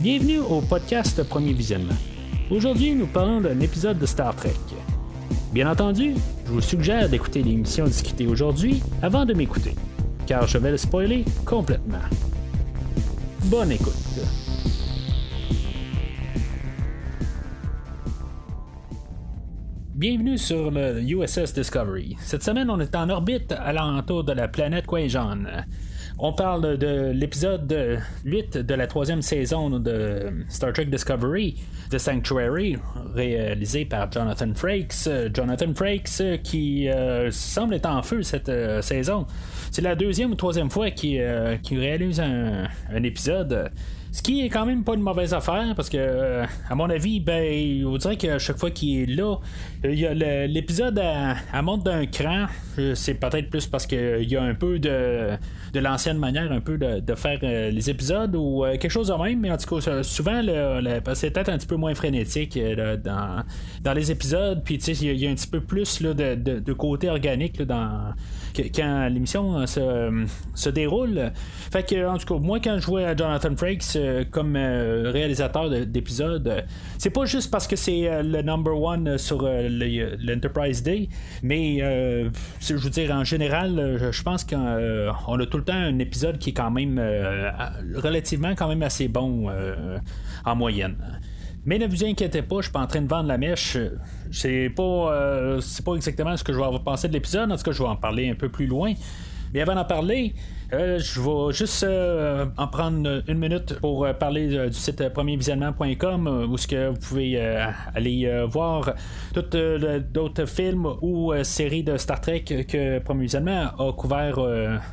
Bienvenue au podcast Premier Visionnement. Aujourd'hui, nous parlons d'un épisode de Star Trek. Bien entendu, je vous suggère d'écouter l'émission discutée aujourd'hui avant de m'écouter, car je vais le spoiler complètement. Bonne écoute. Bienvenue sur le USS Discovery. Cette semaine, on est en orbite à l'entour de la planète Quajon. On parle de l'épisode 8 de la troisième saison de Star Trek Discovery, The Sanctuary, réalisé par Jonathan Frakes. Jonathan Frakes qui euh, semble être en feu cette euh, saison. C'est la deuxième ou troisième fois qu'il euh, réalise un épisode. Ce qui est quand même pas une mauvaise affaire parce que, euh, à mon avis, ben, on dirait qu'à chaque fois qu'il est là, y a l'épisode à, monte d'un cran. Euh, c'est peut-être plus parce qu'il y a un peu de, de l'ancienne manière, un peu de, faire euh, les épisodes ou quelque chose de même, mais en tout cas, souvent, c'est peut-être un petit peu moins frénétique dans, dans les épisodes. Puis, tu sais, il y, a un petit peu plus là, de, de, côté organique dans quand l'émission se, se, déroule. Fait que, en tout cas, moi, quand je vois Jonathan Frakes euh, comme euh, réalisateur d'épisodes, c'est pas juste parce que c'est euh, le number one sur l'Enterprise Day, mais je veux dire, en général, je pense qu'on a tout le temps un épisode qui est quand même relativement quand même assez bon en moyenne. Mais ne vous inquiétez pas, je suis pas en train de vendre la mèche. C'est pas, c'est pas exactement ce que je vais penser de l'épisode. En tout cas, je vais en parler un peu plus loin. Mais avant d'en parler, euh, je vais juste euh, en prendre une minute pour euh, parler du site premiervisionnement.com où ce que vous pouvez aller voir d'autres films ou séries de Star Trek que Premier Visionnement a couvert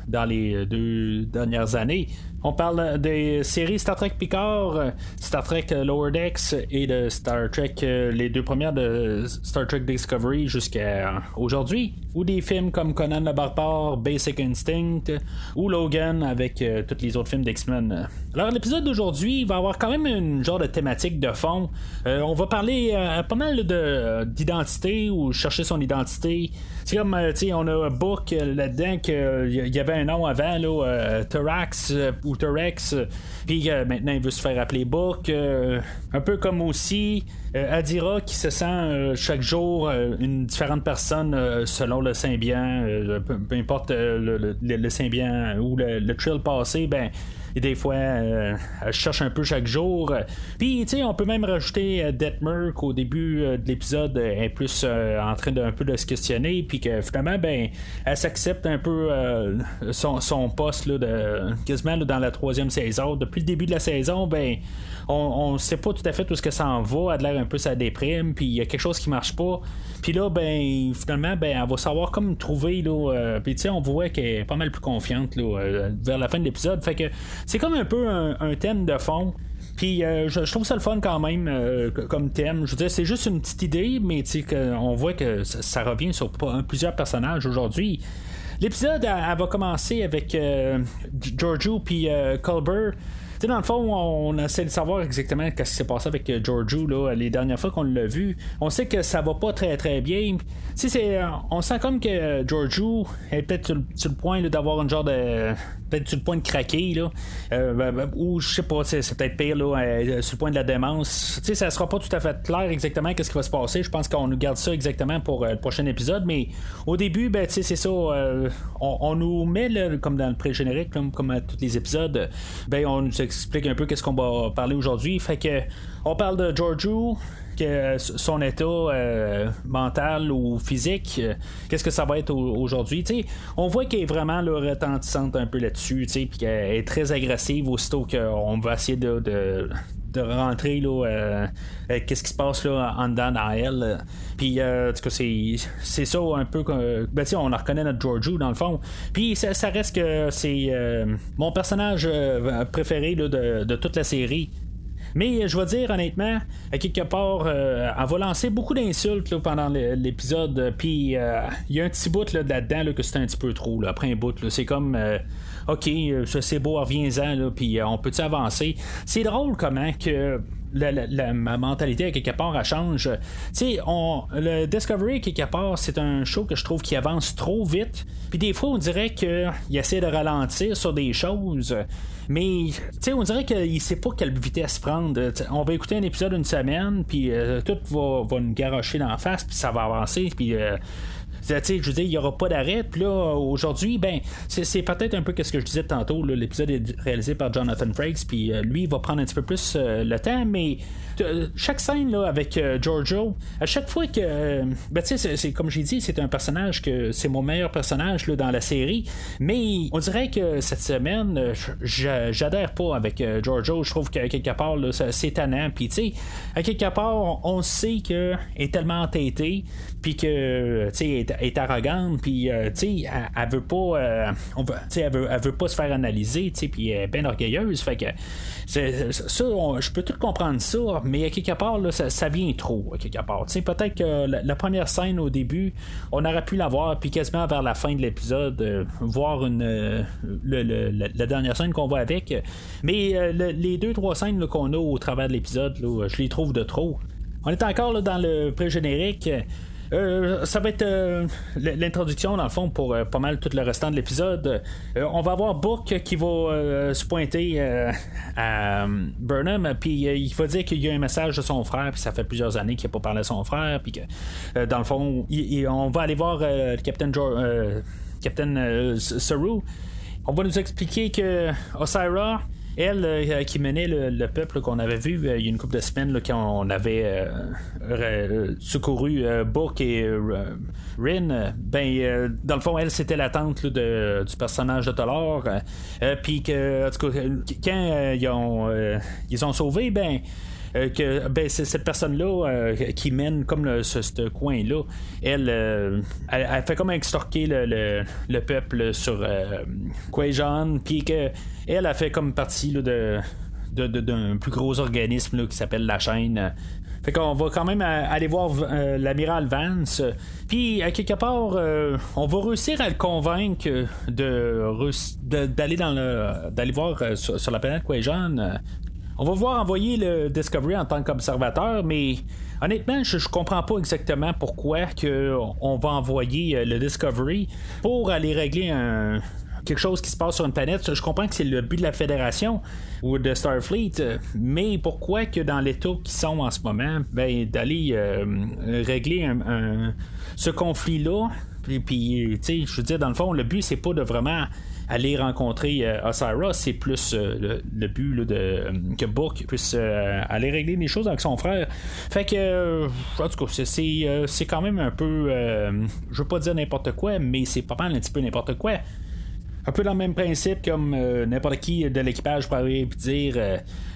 dans les deux dernières années. On parle des séries Star Trek Picard, Star Trek Lower Decks et de Star Trek, les deux premières de Star Trek Discovery jusqu'à aujourd'hui. Ou des films comme Conan le Barbare, Basic Instinct, ou Logan avec euh, tous les autres films d'X-Men. Alors l'épisode d'aujourd'hui va avoir quand même une genre de thématique de fond. Euh, on va parler euh, pas mal d'identité ou chercher son identité. C'est comme, tu sais, on a book là-dedans qu'il y avait un nom avant, là, Thorax ou Thorax, puis maintenant il veut se faire appeler Book. un peu comme aussi Adira qui se sent chaque jour une différente personne selon le symbiont, peu, importe le, le, symbiont ou le, le trail passé, ben et des fois, euh, elle cherche un peu chaque jour. Puis, tu sais, on peut même rajouter euh, Detmer qu'au début euh, de l'épisode, est plus en train d'un peu de se questionner, puis que finalement, ben, elle s'accepte un peu son, poste là, de, quasiment dans la troisième saison. Depuis le début de la saison, ben, on ne sait pas tout à fait où ce que ça en va. Elle a l'air un peu sa déprime, puis il y a quelque chose qui marche pas. Puis là, ben, finalement, ben, elle va savoir comme trouver, là. puis tu sais, on voit qu'elle est pas mal plus confiante, là, vers la fin de l'épisode. Fait que c'est comme un peu un, thème de fond. Puis euh, je, trouve ça le fun quand même euh, comme thème. Je veux dire, c'est juste une petite idée, mais on voit que ça, revient sur plusieurs personnages aujourd'hui. L'épisode va commencer avec euh, Giorgio puis Culber dans le fond, on essaie de savoir exactement ce qui s'est passé avec euh, Giorgio là, les dernières fois qu'on l'a vu. On sait que ça va pas très très bien. c'est, euh, on sent comme que euh, Giorgio est peut-être sur, le point d'avoir une genre de. Peut-être sur le point de craquer, là. Ben, ben, ou je sais pas, c'est, peut-être pire, là, sur le point de la démence. sais ça sera pas tout à fait clair exactement qu'est-ce qui va se passer. Je pense qu'on nous garde ça exactement pour le prochain épisode. Mais au début, ben, c'est ça. On, nous met, comme dans le pré-générique, comme, comme à tous les épisodes, ben, on nous explique un peu qu'est-ce qu'on va parler aujourd'hui. Fait que on parle de Giorgio, que son état euh, mental ou physique, euh, qu'est-ce que ça va être aujourd'hui? on voit qu'elle est vraiment là, retentissante un peu là-dessus, puis qu'elle est très agressive aussitôt qu'on va essayer de, rentrer là, euh, qu'est-ce qui se passe là en dedans dans elle. Puis c'est, ça un peu ben, on reconnaît notre Giorgio dans le fond. Puis ça, reste que c'est mon personnage préféré de, de toute la série. Mais je vais dire honnêtement, à quelque part, euh, elle va lancer beaucoup d'insultes pendant l'épisode. Puis euh, il y a un petit bout là, dedans là, que c'est un petit peu trop. Après un bout, c'est comme. Euh, ok, c'est beau, reviens-en, puis on peut-tu avancer? C'est drôle comment que la, ma mentalité à quelque part elle change. Tu sais, le Discovery quelque part, c'est un show que je trouve qui avance trop vite. Puis des fois, on dirait qu'il essaie de ralentir sur des choses. Mais, tu on dirait qu'il sait pas quelle vitesse prendre. on va écouter un épisode une semaine, puis euh, tout va, va nous garocher dans la face, puis ça va avancer, puis euh, je veux dire, il n'y aura pas d'arrêt. Puis là, aujourd'hui, ben, c'est peut-être un peu ce que je disais tantôt. L'épisode est réalisé par Jonathan Frakes, puis euh, lui, il va prendre un petit peu plus euh, le temps, mais euh, chaque scène là, avec Giorgio, à chaque fois que. ben, tu sais, c'est comme j'ai dit, c'est un personnage que c'est mon meilleur personnage là, dans la série, mais on dirait que cette semaine, j'adhère pas avec Giorgio. Je trouve qu'à quelque part, c'est tannant. Puis, tu sais, à quelque part, on sait qu'il est tellement entêté, puis que, tu sais, est, arrogante, puis euh, elle, elle, veut pas, euh, elle, veut, elle veut pas se faire analyser, puis elle est bien orgueilleuse. Fait que ça, je peux tout comprendre ça, mais à quelque part, là, ça, vient trop, à quelque part. Peut-être que la, première scène au début, on aurait pu la voir, puis quasiment vers la fin de l'épisode, euh, voir une, la dernière scène qu'on voit avec. Mais les deux, trois scènes qu'on a au travers de l'épisode, je les trouve de trop. On est encore dans le pré-générique. Euh, ça va être euh, l'introduction, dans le fond, pour euh, pas mal tout le restant de l'épisode. on va avoir Book qui va se pointer à Burnham, puis il va dire qu'il y a un message de son frère, puis ça fait plusieurs années qu'il n'a pas parlé à son frère, puis que, dans le fond, on va aller voir le Captain, Captain Saru. On va nous expliquer que Osira elle euh, qui menait le, peuple qu'on avait vu euh, il y a une couple de semaines quand on avait euh, secouru Book et Rin, ben dans le fond elle c'était la tante du personnage de Tolor. Puis que quand ils ont ils ont sauvé ben que ben, cette personne-là euh, qui mène comme ce, coin-là, euh, elle, elle, fait comme extorquer le, le, peuple sur Quajon, puis qu'elle a fait comme partie de d'un plus gros organisme qui s'appelle la chaîne. Fait qu'on va quand même aller voir l'amiral Vance. Puis, à quelque part, on va réussir à le convaincre de, d'aller dans le d'aller voir sur, la planète Quajon. On va voir envoyer le Discovery en tant qu'observateur, mais honnêtement, je, je comprends pas exactement pourquoi que on va envoyer euh, le Discovery pour aller régler quelque chose qui se passe sur une planète. Je comprends que c'est le but de la Fédération ou de Starfleet, mais pourquoi que dans l'état qu'ils sont en ce moment, ben, d'aller euh, régler ce conflit-là, puis, puis tu sais, je veux dire, dans le fond, le but, c'est pas de vraiment aller rencontrer euh, Osira, c'est plus euh, le, but de, euh, que Book puisse aller régler les choses avec son frère. Fait que, en tout cas, c'est, quand même un peu, je veux pas dire n'importe quoi, mais c'est pas mal un petit peu n'importe quoi un peu dans le même principe comme n'importe qui de l'équipage pourrait dire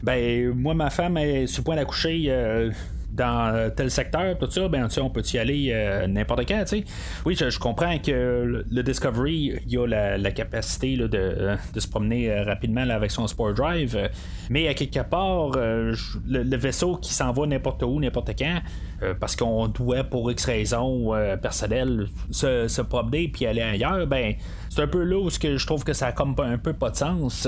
ben moi ma femme est sur le point d'accoucher dans tel secteur, tout ça, ben, on peut y aller euh, n'importe quand, tu sais. Oui, je, comprends que le Discovery, a la, capacité de, de, se promener euh, rapidement avec son Sport Drive, mais à quelque part, euh, le, vaisseau qui s'en va n'importe où, n'importe quand, parce qu'on doit, pour X raisons personnelles, se, se promener puis aller ailleurs, ben, c'est un peu là où je trouve que ça a comme un peu pas de sens.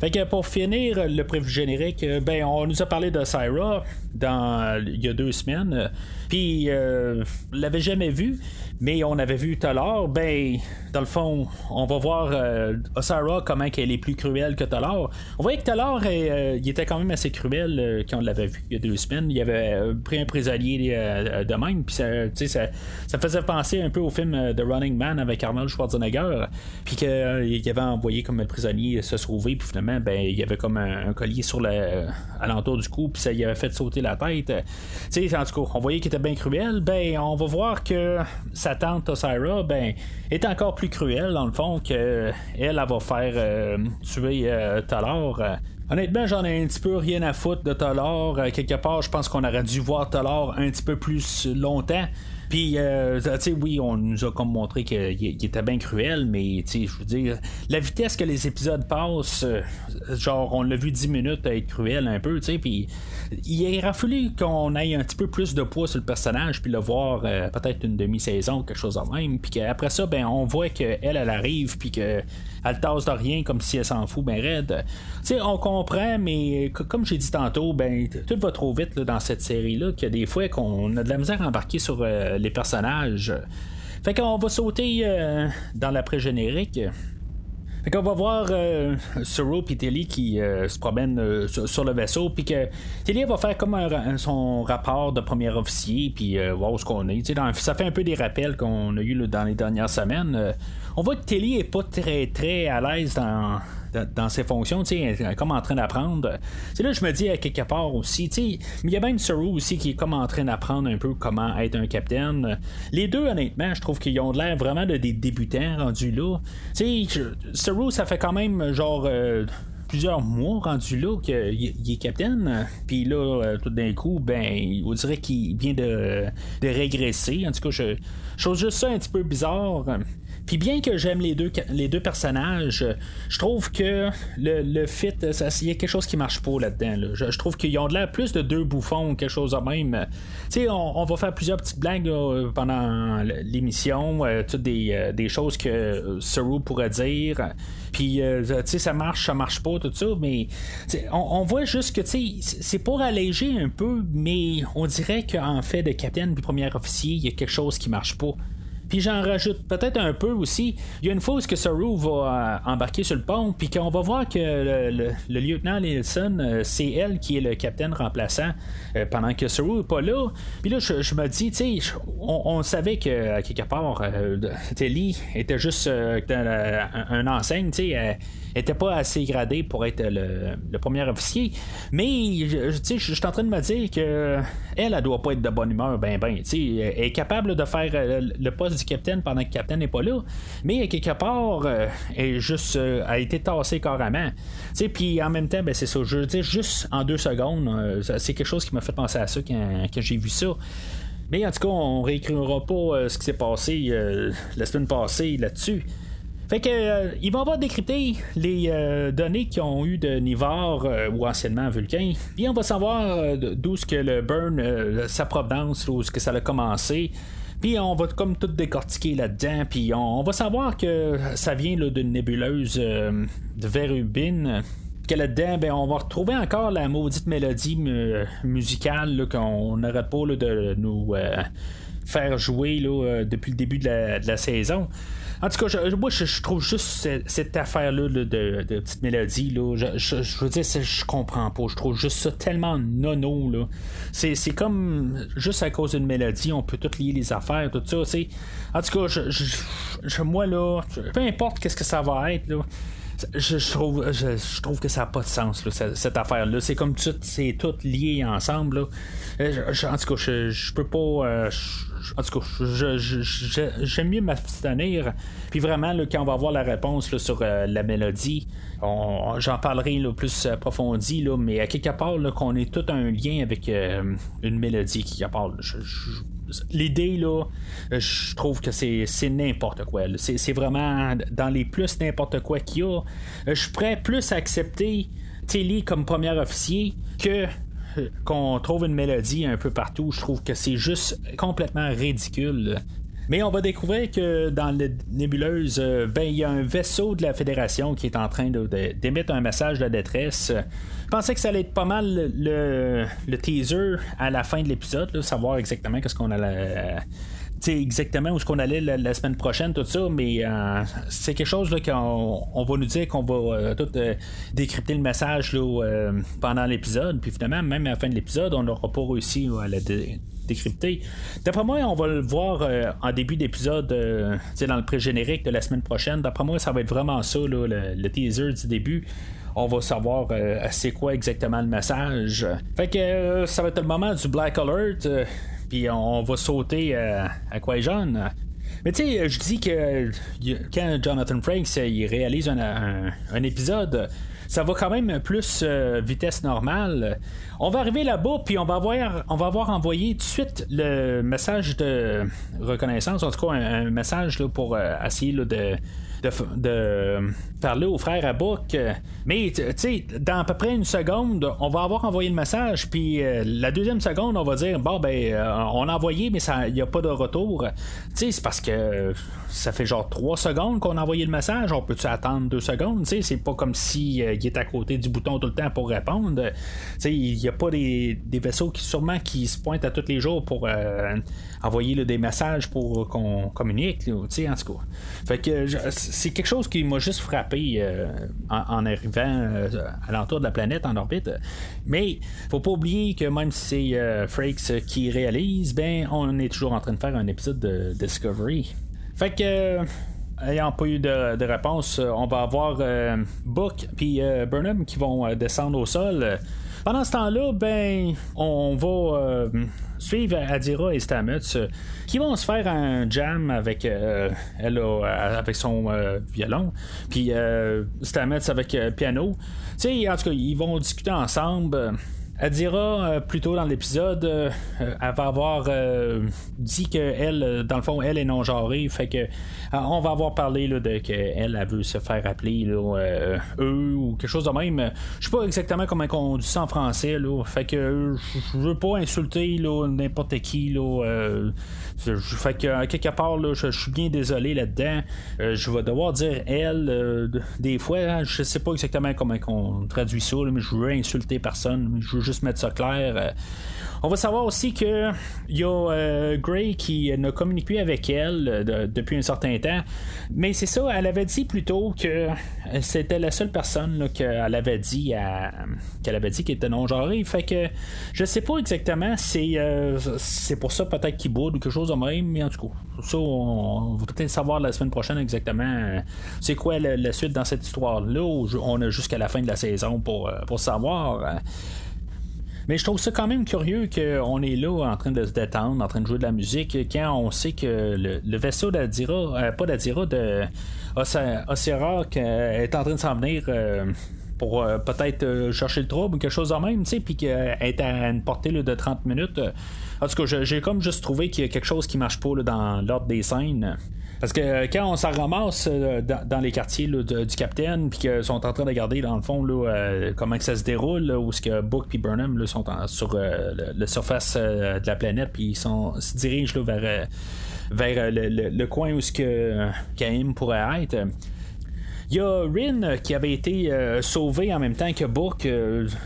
Fait que pour finir le prévu générique, ben on nous a parlé de Syra dans il y a deux semaines. Puis euh, l'avait jamais vu mais on avait vu tout à l'heure, ben, dans le fond, on va voir euh, Osara comment elle est plus cruelle que Talar. On voyait que Talar, euh, il était quand même assez cruel euh, quand on l'avait vu il y a deux semaines. Il avait pris un prisonnier de même, puis ça, ça, ça, faisait penser un peu au film The Running Man avec Arnold Schwarzenegger, puis qu'il avait envoyé comme un prisonnier se sauver, puis finalement, ben, il y avait comme un, collier sur le, alentour du cou, puis ça il avait fait sauter la tête. En tout cas, on voyait qu'il était bien cruel. Ben, on va voir que sa tante Osira, ben, est encore plus cruelle dans le fond que elle, va faire euh, tuer euh. Honnêtement, j'en ai un petit peu rien à foutre de Talar. quelque part, je pense qu'on aurait dû voir Talar un petit peu plus longtemps. Puis, tu sais, oui, on nous a comme montré qu'il était bien cruel, mais tu sais, je veux dire, la vitesse que les épisodes passent, genre, on l'a vu 10 minutes être cruel un peu, tu sais, puis il aurait fallu qu'on ait un petit peu plus de poids sur le personnage, puis le voir peut-être une demi-saison, quelque chose de même, puis qu'après ça, ben, on voit qu'elle, elle arrive, puis qu'elle tasse de rien comme si elle s'en fout, ben raide. Tu sais, on comprend, mais comme j'ai dit tantôt, ben, tout va trop vite dans cette série-là, qu'il y a des fois qu'on a de la misère à embarquer sur euh, les personnages. Fait qu'on va sauter euh, dans l'après-générique. Fait qu'on va voir euh, Suro et Tilly qui euh, se promènent sur, le vaisseau, puis que Tilly va faire comme son rapport de premier officier, puis voir où ce qu'on est. ça fait un peu des rappels qu'on a eu dans les dernières semaines. On voit que Tilly est pas très très à l'aise dans dans, ses fonctions, comme en train d'apprendre. C'est là je me dis à quelque part aussi, mais il y a même Saru aussi qui est comme en train d'apprendre un peu comment être un capitaine. Les deux, honnêtement, je trouve qu'ils ont l'air vraiment de des débutants rendus là. Tu sais, Saru, ça fait quand même genre. Euh, plusieurs mois rendu là qu'il est capitaine. Puis là, euh, tout d'un coup, ben, on dirait qu'il vient de, de régresser. En tout cas, je, je trouve juste ça un petit peu bizarre. Puis bien que j'aime les deux, les deux personnages, je trouve que le, le fit, il y a quelque chose qui marche pas là-dedans. Je, trouve qu'ils ont de l'air plus de deux bouffons, quelque chose de même. Tu sais, on, va faire plusieurs petites blagues pendant l'émission, euh, toutes des, euh, des, choses que Saru pourrait dire. Puis, euh, tu sais, ça marche, ça marche pas, tout ça, mais on, voit juste que, tu sais, c'est pour alléger un peu, mais on dirait qu'en fait, de capitaine puis premier officier, il y a quelque chose qui marche pas. Puis j'en rajoute peut-être un peu aussi. Il y a une fois que Saru va euh, embarquer sur le pont, puis qu'on va voir que le, lieutenant Nielsen, euh, c'est elle qui est le capitaine remplaçant euh, pendant que Saru n'est pas là. Puis là, je, me dis, tu sais, on, savait que quelque part, Telly était juste un, enseigne, tu sais était pas assez gradé pour être le, premier officier. Mais je suis en train de me dire que elle, elle doit pas être de bonne humeur, ben ben. Elle est capable de faire le poste du capitaine pendant que le capitaine n'est pas là. Mais quelque part, euh, elle euh, a été tassée carrément. Puis en même temps, ben, c'est ça. Je veux dire, juste en deux secondes, euh, c'est quelque chose qui m'a fait penser à ça quand, quand j'ai vu ça. Mais en tout cas, on réécrira pas ce qui s'est passé la semaine passée là-dessus. Fait que euh, ils vont avoir décrypté les euh, données qu'ils ont eu de Nivard euh, ou anciennement Vulcain. Puis on va savoir d'où ce que le burn, sa provenance, où ce que ça a commencé. Puis on va comme tout décortiquer là-dedans. Puis on, va savoir que ça vient d'une nébuleuse de Verubine. Que là-dedans, ben, on va retrouver encore la maudite mélodie musicale qu'on n'arrête pas de nous faire jouer depuis le début de la saison. En tout cas, je, moi, je, trouve juste cette, affaire-là de, de, petite mélodie, là, je, veux dire, je comprends pas. Je trouve juste ça tellement nono. Là. C'est, comme juste à cause d'une mélodie, on peut tout lier les affaires, tout ça. sais. En tout cas, je, moi, là, peu importe qu'est-ce que ça va être, là. Je, trouve, je, trouve que ça n'a pas de sens, cette, affaire-là. C'est comme tout, c'est tout lié ensemble. Là. en tout cas, je, peux pas. Euh, en tout cas, j'aime mieux m'abstenir. Puis vraiment, quand on va avoir la réponse sur euh, la mélodie, j'en parlerai plus approfondi, mais à quelque part, qu'on ait tout un lien avec euh, une mélodie qui parle. L'idée, là, je trouve que c'est n'importe quoi. C'est vraiment dans les plus n'importe quoi qu'il y a. Je suis prêt plus à accepter Tilly comme premier officier que qu'on trouve une mélodie un peu partout, je trouve que c'est juste complètement ridicule. Mais on va découvrir que dans la nébuleuse, euh, ben, il y a un vaisseau de la Fédération qui est en train d'émettre un message de détresse. Je pensais que ça allait être pas mal le, teaser à la fin de l'épisode, savoir exactement qu'est-ce qu'on allait exactement où ce qu'on allait la, semaine prochaine, tout ça, mais euh, c'est quelque chose là, qu'on on va nous dire qu'on va euh, tout euh, décrypter le message là, pendant l'épisode, puis finalement, même à la fin de l'épisode, on n'aura pas réussi à le décrypter. D'après moi, on va le voir en début d'épisode, dans le pré-générique de la semaine prochaine. D'après moi, ça va être vraiment ça, le, le, teaser du début on va savoir c'est quoi exactement le message. Fait que ça va être le moment du Black Alert puis on va sauter euh, à quoi jeune. Mais tu sais, je dis que quand Jonathan Frakes il réalise un, épisode, ça va quand même plus vitesse normale. On va arriver là-bas, puis on va avoir, on va avoir envoyé tout de suite le message de reconnaissance, en tout cas un, message pour essayer de de, parler au frère à Book. Mais, tu sais, dans à peu près une seconde, on va avoir envoyé le message, puis euh, la deuxième seconde, on va dire, bon, ben, euh, on a envoyé, mais il n'y a pas de retour. Tu sais, c'est parce que ça fait genre trois secondes qu'on a envoyé le message, on peut-tu attendre deux secondes? Tu sais, c'est pas comme s'il euh, est à côté du bouton tout le temps pour répondre. Tu sais, il n'y a pas des, vaisseaux qui, sûrement, qui se pointent à tous les jours pour envoyer des messages pour qu'on communique, tu sais, en tout cas. Fait que c'est quelque chose qui m'a juste frappé euh, en, arrivant euh, à l'entour de la planète en orbite. Mais faut pas oublier que même si c'est euh, Frakes qui réalise, ben on est toujours en train de faire un épisode de Discovery. Fait que ayant pas eu de, réponse, on va avoir Book puis Burnham qui vont descendre au sol. Pendant ce temps-là, ben, on va suivre Adira et Stamets euh, qui vont se faire un jam avec euh, elle avec son euh, violon, puis Stamets avec piano. Tu sais, en tout cas, ils vont discuter ensemble. Elle dira euh, plus tôt dans l'épisode, euh, euh, elle va avoir dit que elle, dans le fond, elle est non genrée, fait que on va avoir parlé là, de qu'elle elle veut se faire appeler eux ou quelque chose de même. Je sais pas exactement comment on dit ça en français, là, fait que je veux pas insulter n'importe qui là. Fait que quelque part je suis bien désolé là-dedans. je vais devoir dire elle des fois, hein, je sais pas exactement comment on traduit ça, mais je veux insulter personne. Je veux juste mettre ça clair. Euh, on va savoir aussi que y a euh, Gray qui ne communique plus avec elle euh, depuis un certain temps. Mais c'est ça, elle avait dit plutôt que c'était la seule personne qu'elle avait dit qu'elle avait dit qu'elle était non genrée. Fait que je sais pas exactement, c'est c'est pour ça peut-être qu'il boude ou quelque chose mais en tout cas, ça on, va peut-être savoir la semaine prochaine exactement c'est quoi la, suite dans cette histoire-là. On a jusqu'à la fin de la saison pour, pour savoir. Mais je trouve ça quand même curieux qu'on est là en train de se détendre, en train de jouer de la musique, quand on sait que le, vaisseau d'Adira, euh, pas d'Adira, de Ocera est en train de s'en venir. Euh, pour euh, peut-être chercher le trouble ou quelque chose de même, tu sais, puis qu'elle est à une portée de 30 minutes. En tout cas, j'ai comme juste trouvé qu'il y a quelque chose qui marche pas dans l'ordre des scènes. Parce que euh, quand on s'en ramasse euh, dans, les quartiers du Capitaine, puis qu'ils sont en train de regarder dans le fond euh, comment ça se déroule, où ce que Book et Burnham sont sur le, surface de la planète, puis ils sont, se dirigent vers, vers le, coin où ce que Kaim pourrait être. Il y a Rin qui avait été sauvé en même temps que Book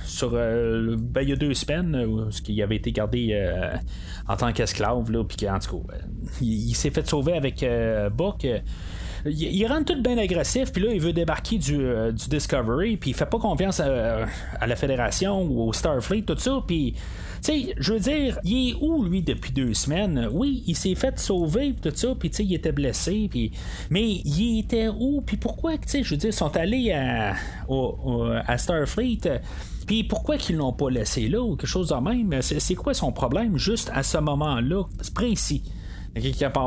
sur ben, il y a deux semaines, ce qui avait été gardé en tant qu'esclave, là, puis en tout cas, il, s'est fait sauver avec euh, Book. Il, rentre tout bien agressif, puis là, il veut débarquer du, euh, Discovery, puis il fait pas confiance à, la Fédération ou au Starfleet, tout ça, puis. Tu sais, je veux dire, il est où, lui, depuis deux semaines? Oui, il s'est fait sauver, tout ça, puis tu sais, il était blessé, puis... Mais il était où? Puis pourquoi, tu sais, je veux dire, ils sont allés à, à Starfleet puis pourquoi qu'ils l'ont pas laissé là ou quelque chose de même? C'est quoi son problème juste à ce moment-là? Précis.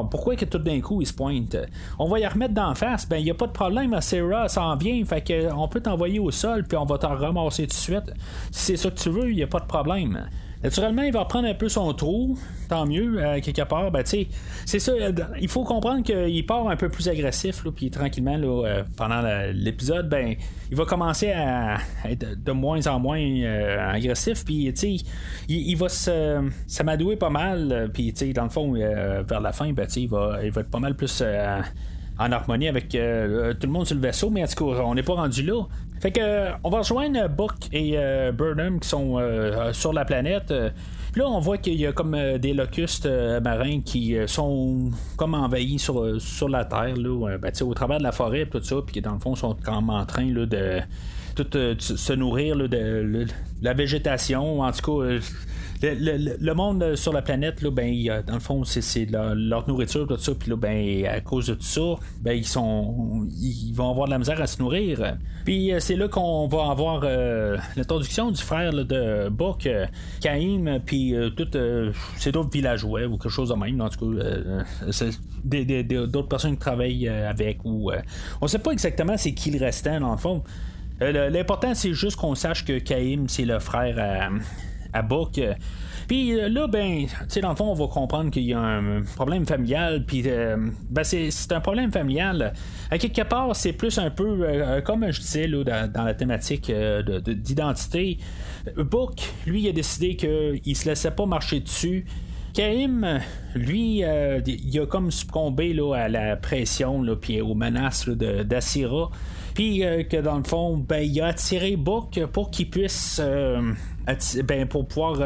Pourquoi que tout d'un coup il se pointe? On va y remettre d'en face, ben il n'y a pas de problème, Sarah s'en vient, fait que on peut t'envoyer au sol puis on va t'en ramasser tout de suite. Si c'est ça que tu veux, il n'y a pas de problème. Naturellement, il va prendre un peu son trou, tant mieux, euh, quelque part. Ben, c'est ça, euh, il faut comprendre qu'il part un peu plus agressif, puis tranquillement, là, euh, pendant l'épisode, ben, il va commencer à être de moins en moins agressif, puis il, il, va s'amadouer pas mal, puis dans le fond, vers la fin, ben, il, va, il va être pas mal plus en harmonie avec tout le monde sur le vaisseau, mais en tout cas, on n'est pas rendu là. Fait que on va rejoindre Buck et euh, Burnham qui sont euh, sur la planète. Puis là, on voit qu'il y a comme euh, des locustes marins qui sont comme envahis sur, sur la Terre, là, ben, au travers de la forêt, tout ça, puis qui dans le fond sont comme en train là, de tout se nourrir de, la végétation, en tout cas le, monde sur la planète, là, ben, dans le fond, c'est leur, nourriture, tout ça. Puis là, ben, à cause de tout ça, ben, ils sont ils vont avoir de la misère à se nourrir. Puis euh, c'est là qu'on va avoir euh, l'introduction du frère de Buck, euh, Caïm, puis tout c'est d'autres villageois ou quelque chose de même. En tout cas, d'autres personnes qui travaillent avec. ou On sait pas exactement c'est qui le restant, dans le fond. L'important, c'est juste qu'on sache que Kaim, c'est le frère à, à Book. Puis là, ben, dans le fond, on va comprendre qu'il y a un problème familial. Puis, ben, c'est, un problème familial. À quelque part, c'est plus un peu, comme je disais, là, dans, la thématique d'identité. Book, lui, a décidé qu'il se laissait pas marcher dessus. Kaim, lui, euh, il a comme succombé à la pression puis aux menaces d'Assira. Puis euh, que dans le fond, ben, il a attiré Book pour qu'il puisse euh, ben, pour pouvoir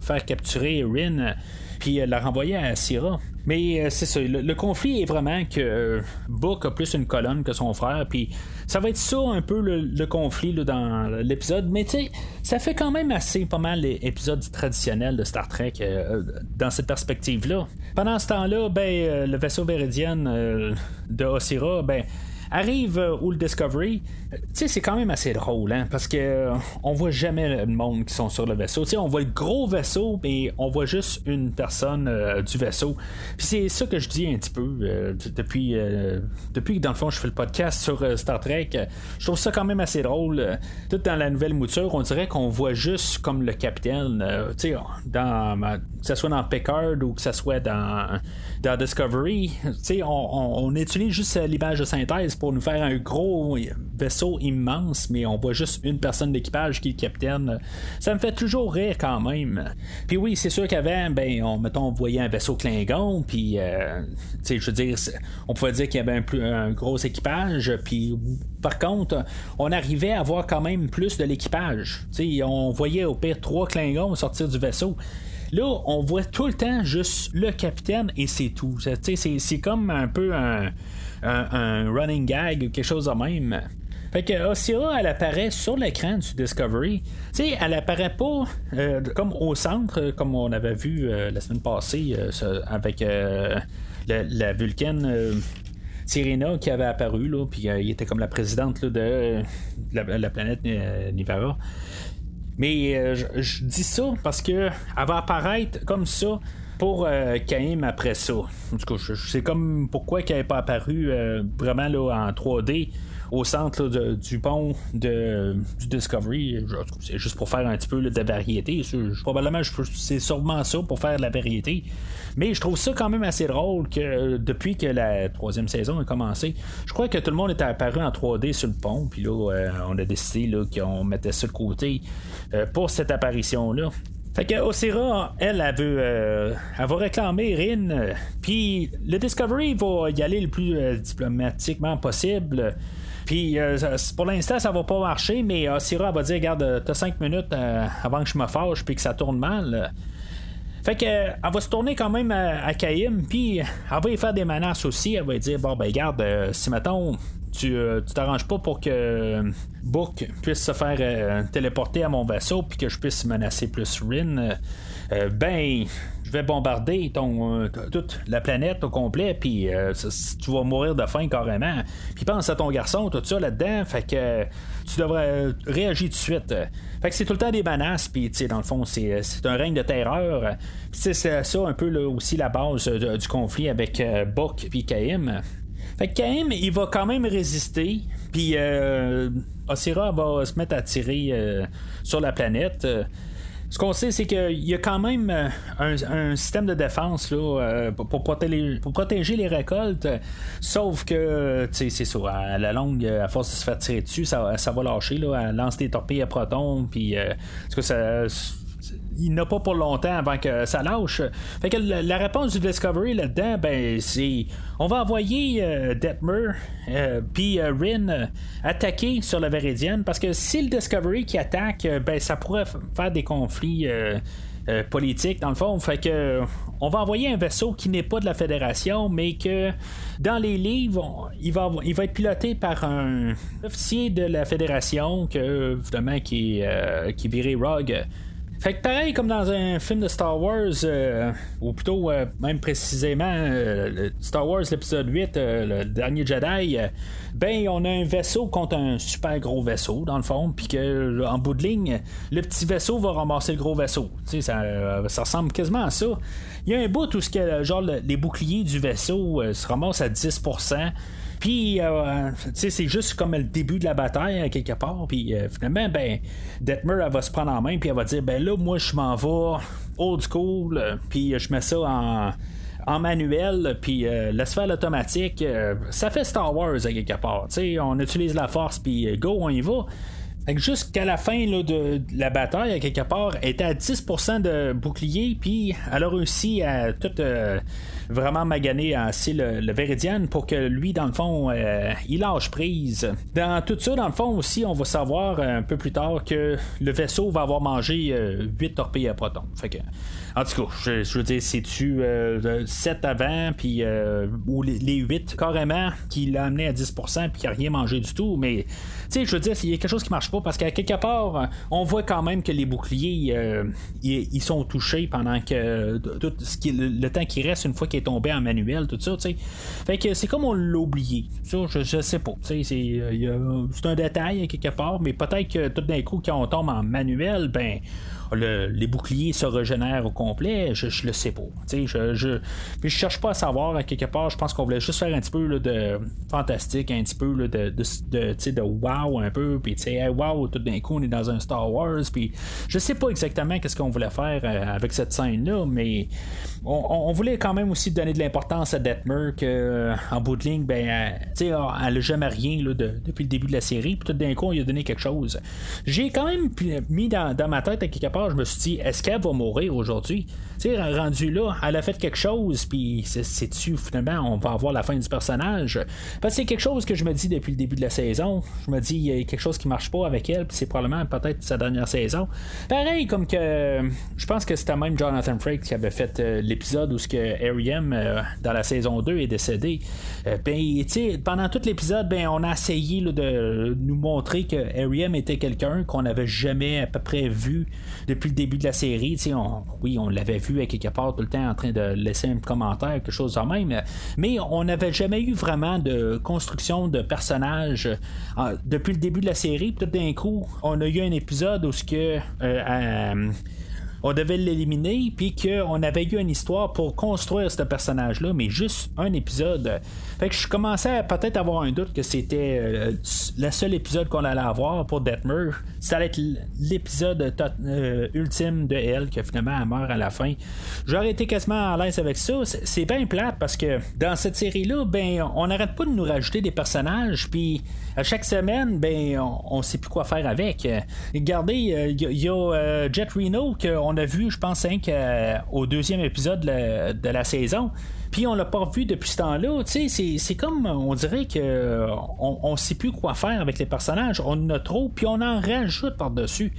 faire capturer Rin puis la renvoyer à Assira. Mais c'est ça, le, conflit est vraiment que Book a plus une colonne que son frère, puis ça va être ça un peu le, conflit dans l'épisode, mais tu sais, ça fait quand même assez pas mal l'épisode traditionnel de Star Trek euh, dans cette perspective-là. Pendant ce temps-là, ben, euh, le vaisseau véridien euh, de Osira, ben, Arrive euh, où le Discovery, euh, sais, c'est quand même assez drôle, hein, parce que euh, on voit jamais le monde qui sont sur le vaisseau. On voit le gros vaisseau, mais on voit juste une personne du vaisseau. Puis c'est ça que je dis un petit peu depuis, depuis que dans le fond je fais le podcast sur Star Trek. Je trouve ça quand même assez drôle. tout dans la nouvelle mouture, on dirait qu'on voit juste comme le capitaine, tu dans que ce soit dans Picard ou que ce soit dans, dans Discovery, tu sais, on, on utilise juste l'image de synthèse pour nous faire un gros vaisseau immense, mais on voit juste une personne d'équipage qui est le capitaine. Ça me fait toujours rire quand même. Puis oui, c'est sûr qu'avant, ben, on, mettons, on voyait un vaisseau Klingon, puis, euh, je veux dire, on pouvait dire qu'il y avait un, plus, un gros équipage, puis par contre, on arrivait à voir quand même plus de l'équipage. On voyait au pire trois Klingons sortir du vaisseau. Là, on voit tout le temps juste le capitaine et c'est tout. C'est comme un peu un, un, running gag quelque chose de même. Fait que Osira, elle apparaît sur l'écran du Discovery. Tu sais, elle apparaît pas euh, comme au centre, comme on avait vu euh, la semaine passée euh, avec la, Vulcaine. Sirena qui avait apparu, là, puis il était comme la présidente de la, planète Nivara. Mais je, dis ça parce que elle va apparaître comme ça pour euh, après ça. En tout cas, c'est comme pourquoi qu'elle n'est pas apparu euh, vraiment là, en 3D au centre du pont de, du Discovery. C'est juste pour faire un petit peu de variété. probablement, c'est sûrement ça pour faire de la variété. Mais je trouve ça quand même assez drôle que depuis que la troisième saison a commencé, je crois que tout le monde était apparu en 3D sur le pont. Puis là, euh, on a décidé qu'on mettait ça de côté euh, pour cette apparition-là. Fait que Osira, elle, elle, veut, euh, elle va réclamer Rin. Puis le Discovery va y aller le plus euh, diplomatiquement possible. Puis pour l'instant, ça va pas marcher, mais Osira va dire Regarde, t'as 5 minutes avant que je me fâche puis que ça tourne mal. Fait que elle va se tourner quand même à, à puis elle va y faire des menaces aussi. Elle va dire Bon, ben, regarde, si mettons, euh, tu t'arranges pas pour que euh, Book puisse se faire euh, téléporter à mon vaisseau puis que je puisse menacer plus Rin, ben vais bombarder ton, toute la planète au complet puis tu vas mourir de faim carrément. Puis pense à ton garçon, tout ça là-dedans, fait que tu devrais réagir tout de suite. Fait que c'est tout le temps des menaces, puis dans le fond, c'est, un règne de terreur. c'est ça un peu là, aussi la base du conflit avec Book puis Kaim. Fait que Kaim, il va quand même résister. Puis euh, Osira va se mettre à tirer euh, sur la planète. Ce qu'on sait, c'est qu'il y a quand même euh, un, système de défense là, euh, pour, protéger, les récoltes. Sauf que, c'est ça, à la longue, à force de se faire tirer dessus, ça, va lâcher. Là, elle lance des torpilles à protons. Puis, que ça il n'a pas pour longtemps avant que ça lâche. Fait que la, réponse du Discovery là-dedans, ben, c'est on va envoyer euh, Detmer euh, puis euh, Rin attaquer sur la Véridienne parce que si le Discovery qui attaque, ben, ça pourrait faire des conflits. politiques dans le fond. Fait que on va envoyer un vaisseau qui n'est pas de la Fédération, mais que dans les livres, il va, être piloté par un officier de la Fédération que évidemment qui, qui virait Rogue fait que pareil comme dans un film de Star Wars, euh, ou plutôt euh, même précisément euh, Star Wars l'épisode 8, le dernier Jedi, ben on a un vaisseau contre un super gros vaisseau dans le fond, puis que en bout de ligne, le petit vaisseau va ramasser le gros vaisseau. Ça, ça ressemble quasiment à ça. Il y a un bout où ce que, genre les boucliers du vaisseau se ramassent à 10%. Puis, c'est juste comme le début de la bataille, quelque part. Puis, finalement, ben, Detmer, elle va se prendre en main, puis elle va dire, ben là, moi, je m'en vais old school, puis je mets ça en en manuel, puis euh, la sphère automatique, euh, ça fait Star Wars à quelque part. on utilise la force, puis euh, go, on y va. Jusqu'à la fin de la bataille, à quelque part, elle était à 10% de bouclier, puis elle a réussi à tout vraiment maganer assez le, le pour que lui, dans le fond, il lâche prise. Dans tout ça, dans le fond aussi, on va savoir un peu plus tard que le vaisseau va avoir mangé 8 torpilles à proton. Fait que en tout cas, je, veux dire, c'est-tu 7 euh, avant, puis euh, ou les, 8 carrément, qui l'a amené à 10%, puis qui n'a rien mangé du tout. Mais, tu sais, je veux dire, il y a quelque chose qui marche pas parce qu'à quelque part, on voit quand même que les boucliers, euh, ils, sont touchés pendant que tout ce qui, le, temps qui reste une fois qu'il est tombé en manuel, tout ça, tu sais. Fait que c'est comme on l'a oublié. Ça, je, je sais pas. C'est, un détail quelque part, mais peut-être que tout d'un coup, quand on tombe en manuel, ben les boucliers se régénèrent au complet, je, le sais pas. Je, je, je cherche pas à savoir à quelque part, je pense qu'on voulait juste faire un petit peu de fantastique, un petit peu de, de, de, wow un peu, puis tu sais, wow, tout d'un coup on est dans un Star Wars, puis je sais pas exactement qu'est-ce qu'on voulait faire euh, avec cette scène-là, mais on, voulait quand même aussi donner de l'importance à Detmer que euh, en bout de ligne, ben, elle, elle a jamais rien là, depuis le début de la série, puis tout d'un coup on lui a donné quelque chose. J'ai quand même mis dans, ma tête à quelque part je me suis dit, est-ce qu'elle va mourir aujourd'hui? Tu rendu là, elle a fait quelque chose, puis c'est-tu, finalement, on va avoir la fin du personnage? Parce que c'est quelque chose que je me dis depuis le début de la saison. Je me dis, il y a quelque chose qui marche pas avec elle, puis c'est probablement peut-être sa dernière saison. Pareil, comme que je pense que c'était même Jonathan Frakes qui avait fait euh, l'épisode où ce que Ariam euh, dans la saison 2 est décédé. Euh, ben, pendant tout l'épisode, ben, on a essayé de nous montrer que Ariam était quelqu'un qu'on n'avait jamais à peu près vu depuis le début de la série. Oui, on l'avait vu à quelque part tout le temps en train de laisser un commentaire, quelque chose de même, mais on n'avait jamais eu vraiment de construction de personnages euh, depuis le début de la série. Tout d'un coup, on a eu un épisode où ce que euh, on devait l'éliminer, puis qu'on avait eu une histoire pour construire ce personnage-là, mais juste un épisode. Fait que je commençais à peut-être avoir un doute que c'était euh, le seul épisode qu'on allait avoir pour Detmer. Ça allait être l'épisode euh, ultime de elle, que finalement elle meurt à la fin. J'aurais été quasiment à l'aise avec ça. C'est bien plate parce que dans cette série-là, ben, on n'arrête pas de nous rajouter des personnages, puis à chaque semaine, ben, on, ne sait plus quoi faire avec. Regardez, il y, a Jet Reno qu'on on a vu, je pense, au deuxième épisode de la, saison. Puis on l'a pas vu depuis ce temps-là. C'est comme, on dirait que on, sait plus quoi faire avec les personnages. On en a trop, puis on en rajoute par-dessus.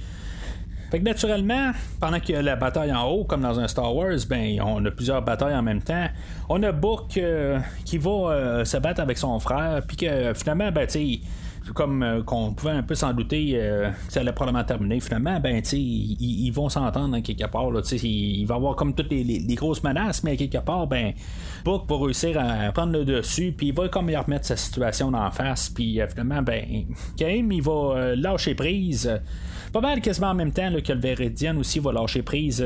Fait que naturellement, pendant qu'il y a la bataille en haut, comme dans un Star Wars, ben on a plusieurs batailles en même temps. On a Book euh, qui va euh, se battre avec son frère, puis que finalement, ben tu comme euh, qu'on pouvait un peu s'en douter euh, que ça allait probablement terminer, finalement, ben, tu ils, vont s'entendre quelque part. Là, il, il va avoir comme toutes les, grosses menaces, mais quelque part, ben, Book va réussir à prendre le dessus, puis il va comme y remettre sa situation en face, puis euh, finalement, ben, Kaim, il va lâcher prise pas mal quasiment en même temps que le Veridian aussi va lâcher prise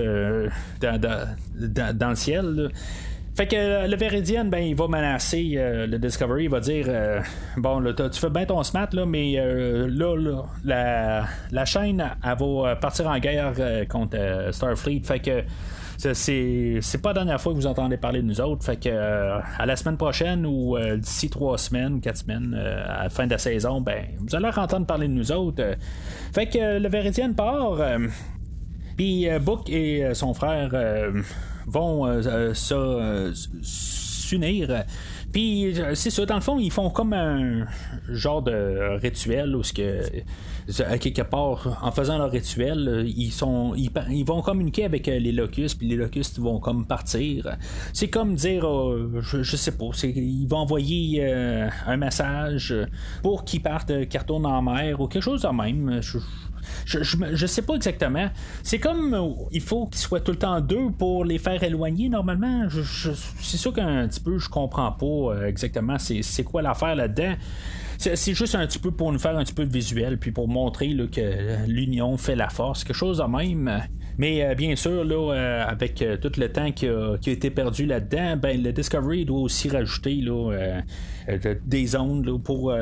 dans, dans, le ciel. Fait que euh, le Veridian, ben, il va menacer euh, le Discovery. Il va dire euh, Bon, là, tu fais bien ton smart, là, mais là, la, la, chaîne, elle va partir en guerre contre Starfleet. Fait que c'est, pas la dernière fois que vous entendez parler de nous autres. Fait que à la semaine prochaine ou d'ici trois semaines, quatre semaines, à la fin de la saison, ben vous allez entendre parler de nous autres. fait que le Veridian part. Puis Book et son frère vont euh, euh, s'unir. Puis c'est ça, dans le fond, ils font comme un genre de rituel où ce que quelque part, en faisant leur rituel, ils sont ils, vont communiquer avec les locustes, puis les locustes vont comme partir. C'est comme dire je, sais pas, ils vont envoyer un message pour qu'ils partent, qu'ils retournent en mer ou quelque chose de même. Je, je, sais pas exactement. C'est comme euh, il faut qu'ils soient tout le temps deux pour les faire éloigner normalement. c'est sûr qu'un petit peu je comprends pas euh, exactement c'est, quoi l'affaire là-dedans. c'est juste un petit peu pour nous faire un petit peu de visuel, puis pour montrer que l'union fait la force, quelque chose de même. Mais euh, bien sûr, là, euh, avec euh, tout le temps qui a, été perdu là-dedans, ben, le Discovery doit aussi rajouter là, des zones pour,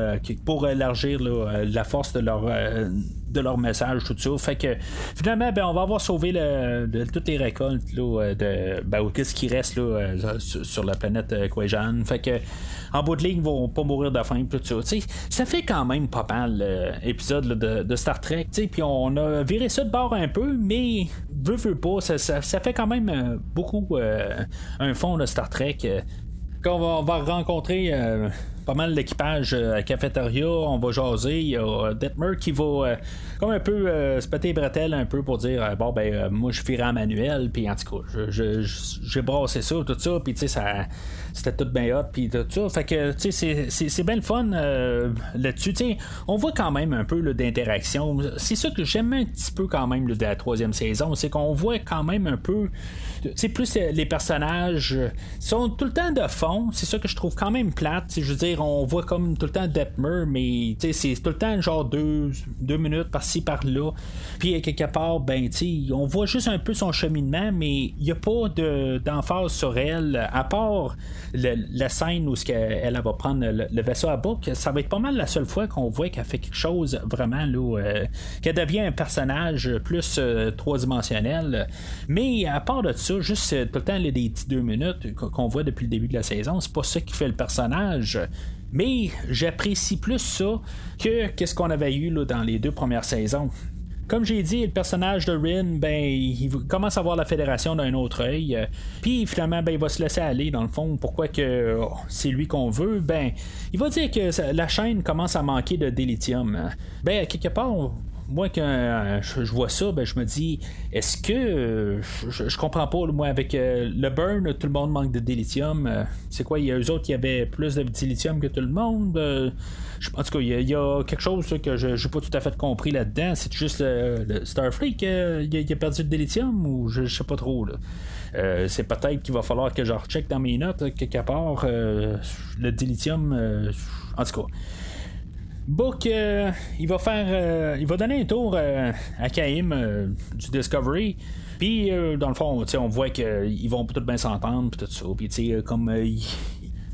pour élargir la force de leur de leur message, tout ça. Fait que finalement, ben, on va avoir sauvé toutes les récoltes de ben, qu'est-ce qui reste sur, la planète Quajan. Fait que en bout de ligne, ils vont pas mourir de faim, tout ça. ça fait quand même pas mal l'épisode de, Star Trek. Puis on a viré ça de bord un peu, mais veut, veut pas, ça, fait quand même euh, beaucoup euh, un fond de Star Trek. Euh, on va, rencontrer pas mal l'équipage à cafétéria, on va jaser. Il y a Detmer qui va comme un peu se péter bretelles un peu pour dire bon ben moi je suis en manuel puis en tout cas j'ai brassé ça tout ça puis tu sais ça c'était tout bien hot puis tout ça. Fait que tu sais c'est bien le fun là-dessus. On voit quand même un peu d'interaction. C'est ça que j'aime un petit peu quand même de la troisième saison c'est qu'on voit quand même un peu c'est plus les personnages sont tout le temps de fond. C'est ça que je trouve quand même plate. Je veux dire on voit comme tout le temps Detmer mais c'est tout le temps genre deux, minutes par-ci par-là. Puis quelque part ben on voit juste un peu son cheminement mais il n'y a pas d'emphase sur elle à part la scène où elle, elle, va prendre le, vaisseau à bouc. Ça va être pas mal la seule fois qu'on voit qu'elle fait quelque chose vraiment là euh, qu'elle devient un personnage plus euh, trois-dimensionnel mais à part de ça juste tout le temps les petites deux minutes qu'on voit depuis le début de la saison c'est pas ça qui fait le personnage mais j'apprécie plus ça que qu'est-ce qu'on avait eu là, dans les deux premières saisons. Comme j'ai dit, le personnage de Rin, ben, il commence à voir la fédération d'un autre œil. Puis finalement, ben, il va se laisser aller dans le fond. Pourquoi que oh, c'est lui qu'on veut? Ben, il va dire que la chaîne commence à manquer de délithium. Ben, quelque part, moi, quand euh, je, vois ça, ben, je me dis, est-ce que. Euh, je, comprends pas, moi, avec euh, le burn, tout le monde manque de dilithium. c'est quoi, il y a eux autres qui avaient plus de dilithium que tout le monde En tout cas, il y, a, quelque chose que je n'ai pas tout à fait compris là-dedans. C'est juste le, Starfleet qui a, perdu de dilithium ou je, sais pas trop. c'est peut-être qu'il va falloir que je recheck dans mes notes quelque part le dilithium. en tout cas. Book, euh, il va faire, euh, il va donner un tour euh, à Kaim du Discovery. Puis, dans le fond, on voit qu'ils vont tout bien s'entendre, puis tout ça. Puis, comme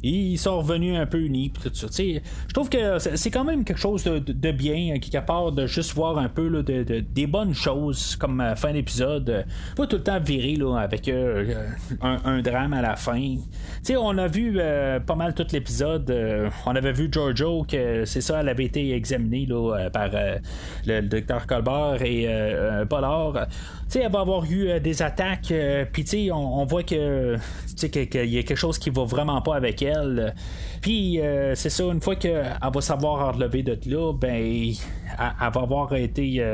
ils sont revenus un peu unis tout ça. Je trouve que c'est quand même quelque chose de, bien, qui part de juste voir un peu là, de, des bonnes choses comme euh, fin d'épisode. Euh, pas tout le temps virer là, avec euh, un, drame à la fin. on a vu pas mal tout l'épisode. on avait vu Giorgio que c'est ça, elle avait été examinée là, par le, docteur Colbert et Pollard elle va avoir eu des attaques, puis on, on voit que qu'il y a quelque chose qui va vraiment pas avec elle. Puis euh, c'est ça, une fois qu'elle va savoir relever de là, ben elle, va avoir été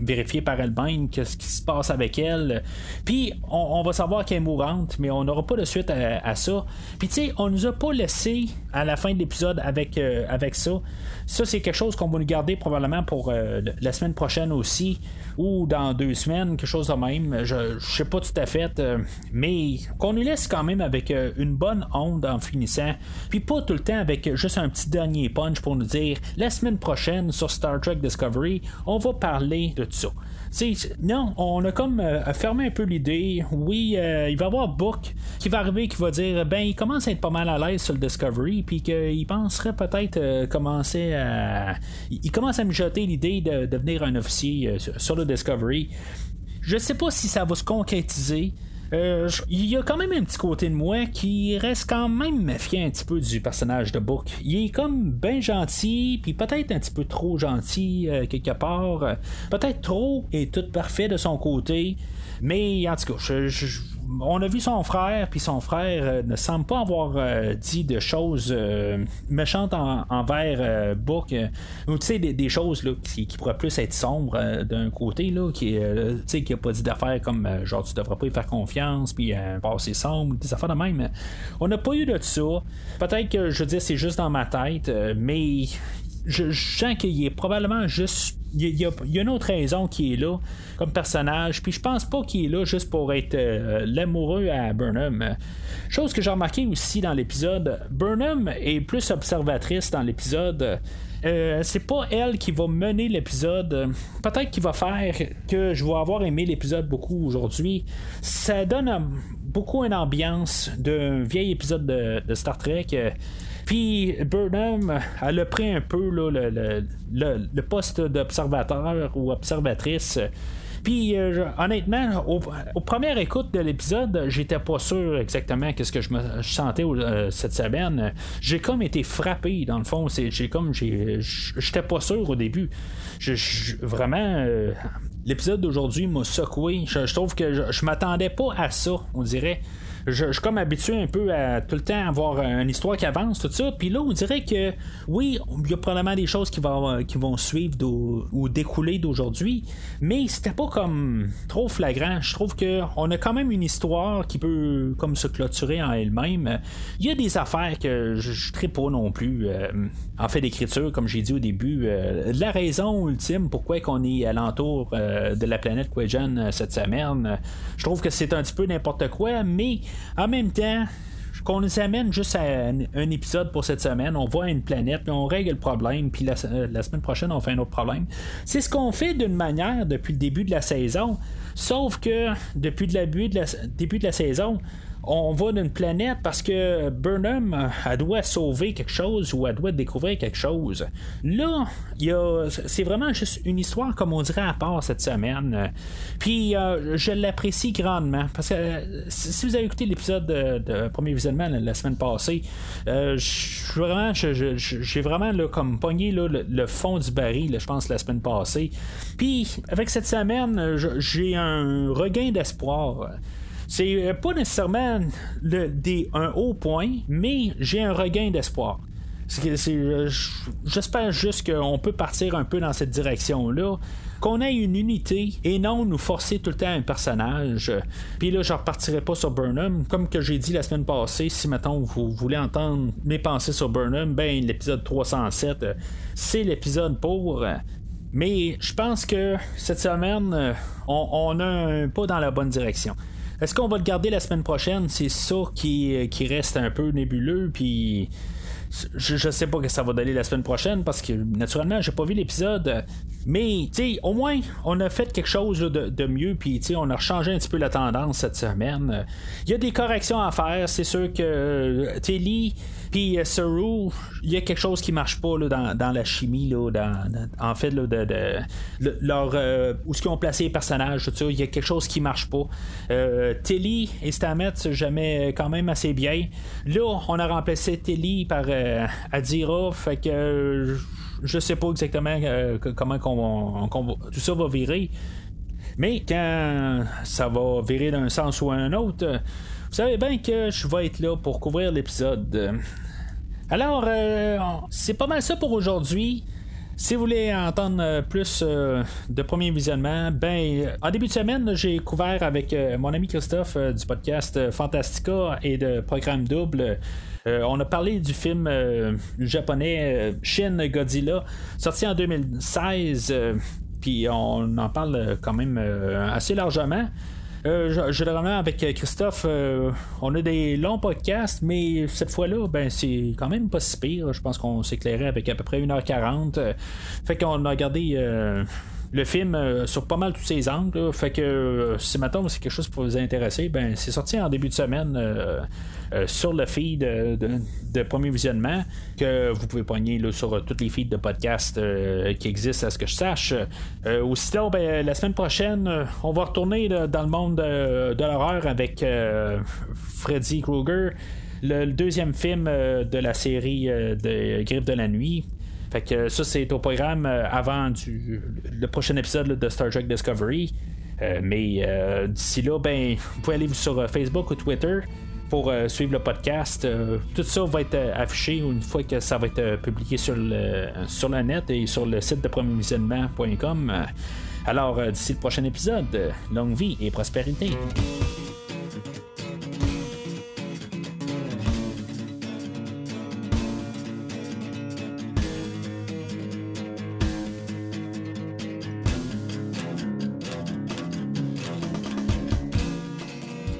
vérifiée par elle-même ce qui se passe avec elle. Puis on, va savoir qu'elle est mourante, mais on n'aura pas de suite à, ça. Puis tu sais, on nous a pas laissé à la fin de l'épisode avec, avec ça. Ça, c'est quelque chose qu'on va nous garder probablement pour la semaine prochaine aussi ou dans deux semaines, quelque chose de même. Je, ne sais pas tout à fait, euh, mais qu'on nous laisse quand même avec euh, une bonne onde en finissant, puis pas tout le temps avec juste un petit dernier punch pour nous dire la semaine prochaine sur Star Trek Discovery, on va parler de ça non, on a comme euh, fermé un peu l'idée. Oui, il va y avoir Book qui va arriver, qui va dire ben, il commence à être pas mal à l'aise sur le Discovery, puis qu'il penserait peut-être commencer à. Il commence à me jeter l'idée de devenir un officier sur le Discovery. Je sais pas si ça va se concrétiser. Euh, il y a quand même un petit côté de moi qui reste quand même méfiant un petit peu du personnage de Book. Il est comme bien gentil, puis peut-être un petit peu trop gentil euh, quelque part. Peut-être trop et tout parfait de son côté. Mais en tout cas, je on a vu son frère, puis son frère euh, ne semble pas avoir euh, dit de choses euh, méchantes envers Book, ou tu sais, des, choses qui, pourraient plus être sombres d'un côté, là, qui, qui a pas dit d'affaires comme genre tu devrais pas y faire confiance, puis passer sombre, des affaires de même. On n'a pas eu de ça. Peut-être que je veux dire, c'est juste dans ma tête, mais je, sens qu'il est probablement juste. Il y, a, une autre raison qui est là comme personnage. Puis je pense pas qu'il est là juste pour être euh, l'amoureux à Burnham. Chose que j'ai remarqué aussi dans l'épisode, Burnham est plus observatrice dans l'épisode. euh, c'est pas elle qui va mener l'épisode. Peut-être qu'il va faire que je vais avoir aimé l'épisode beaucoup aujourd'hui. Ça donne beaucoup une ambiance d'un vieil épisode de, Star Trek. Puis Burnham, elle a pris un peu le, poste d'observateur ou observatrice puis euh, honnêtement, au, première écoute de l'épisode, j'étais pas sûr exactement qu'est-ce que je me sentais euh, cette semaine. J'ai comme été frappé dans le fond. C'est, j'ai comme j'étais pas sûr au début. vraiment. Euh, l'épisode d'aujourd'hui m'a secoué. Je, trouve que je m'attendais pas à ça, on dirait je, suis comme habitué un peu à tout le temps avoir une histoire qui avance, tout ça. Puis là, on dirait que oui, il y a probablement des choses qui vont, qui vont suivre ou découler d'aujourd'hui, mais c'était pas comme trop flagrant. Je trouve qu'on a quand même une histoire qui peut comme se clôturer en elle-même. Il y a des affaires que je ne pas non plus euh, en fait d'écriture, comme j'ai dit au début. Euh, la raison ultime pourquoi qu'on est alentour euh, de la planète Quejan cette semaine, je trouve que c'est un petit peu n'importe quoi, mais en même temps, qu'on nous amène juste à un, épisode pour cette semaine, on voit une planète, puis on règle le problème, puis la, semaine prochaine, on fait un autre problème. C'est ce qu'on fait d'une manière depuis le début de la saison, sauf que depuis le début de la saison, on va d'une planète parce que Burnham, euh, elle doit sauver quelque chose ou elle doit découvrir quelque chose. Là, c'est vraiment juste une histoire, comme on dirait, à part cette semaine. Puis, euh, je l'apprécie grandement parce que euh, si vous avez écouté l'épisode de, premier visionnement la, semaine passée, vraiment, j'ai vraiment comme pogné le, fond du baril, je pense, la semaine passée. Puis, avec cette semaine, j'ai un regain d'espoir. C'est euh, pas nécessairement le, des, un haut point, mais j'ai un regain d'espoir. Euh, j'espère juste qu'on peut partir un peu dans cette direction-là. Qu'on ait une unité et non nous forcer tout le temps un personnage. Puis là, je repartirai pas sur Burnham. Comme que j'ai dit la semaine passée, si maintenant vous voulez entendre mes pensées sur Burnham, ben l'épisode 307, euh, c'est l'épisode pour. Mais je pense que cette semaine, on, on a un pas dans la bonne direction. Est-ce qu'on va le garder la semaine prochaine? C'est ça qui, reste un peu nébuleux, puis je, je, sais pas que ça va donner la semaine prochaine parce que naturellement j'ai pas vu l'épisode mais tu au moins on a fait quelque chose de, mieux puis on a changé un petit peu la tendance cette semaine il y a des corrections à faire c'est sûr que Telly puis euh, il y a quelque chose qui marche pas là, dans, la chimie, là, en fait, là, de, leur, euh, où ce qu'ils ont placé les personnages, il y a quelque chose qui marche pas. Euh, Telly et Stamets, jamais quand même assez bien. Là, on a remplacé Telly par Adira, fait que je sais pas exactement comment tout ça va virer. Mais quand ça va virer d'un sens ou un autre, vous savez bien que je vais être là pour couvrir l'épisode. Alors, euh, c'est pas mal ça pour aujourd'hui. Si vous voulez entendre euh, plus euh, de premier visionnement, ben en début de semaine, j'ai couvert avec mon ami Christophe du podcast Fantastica et de Programme Double. on a parlé du film japonais Shin Godzilla, sorti en 2016, puis on en parle quand même assez largement. Euh, généralement, avec euh, Christophe, euh, on a des longs podcasts, mais cette fois-là, ben, c'est quand même pas si pire. Je pense qu'on s'éclairait avec à peu près 1h40. fait qu'on a regardé le film sur pas mal tous ses angles. Fait que si maintenant c'est quelque chose pour vous intéresser, ben c'est sorti en début de semaine euh, sur le feed de, premier visionnement que vous pouvez pogner sur tous les feeds de podcast euh, qui existent à ce que je sache. Euh, ou sinon, ben, la semaine prochaine, on va retourner dans le monde de, l'horreur avec Freddy Krueger, le, deuxième film de la série de Grippe de la nuit. Fait que ça, c'est au programme avant du, le prochain épisode de Star Trek Discovery. mais d'ici là, ben, vous pouvez aller sur Facebook ou Twitter pour euh, suivre le podcast. Euh, tout ça va être euh, affiché une fois que ça va être publié sur le, sur le net et sur le site de premiervisionnement.com. Alors, d'ici le prochain épisode, longue vie et prospérité.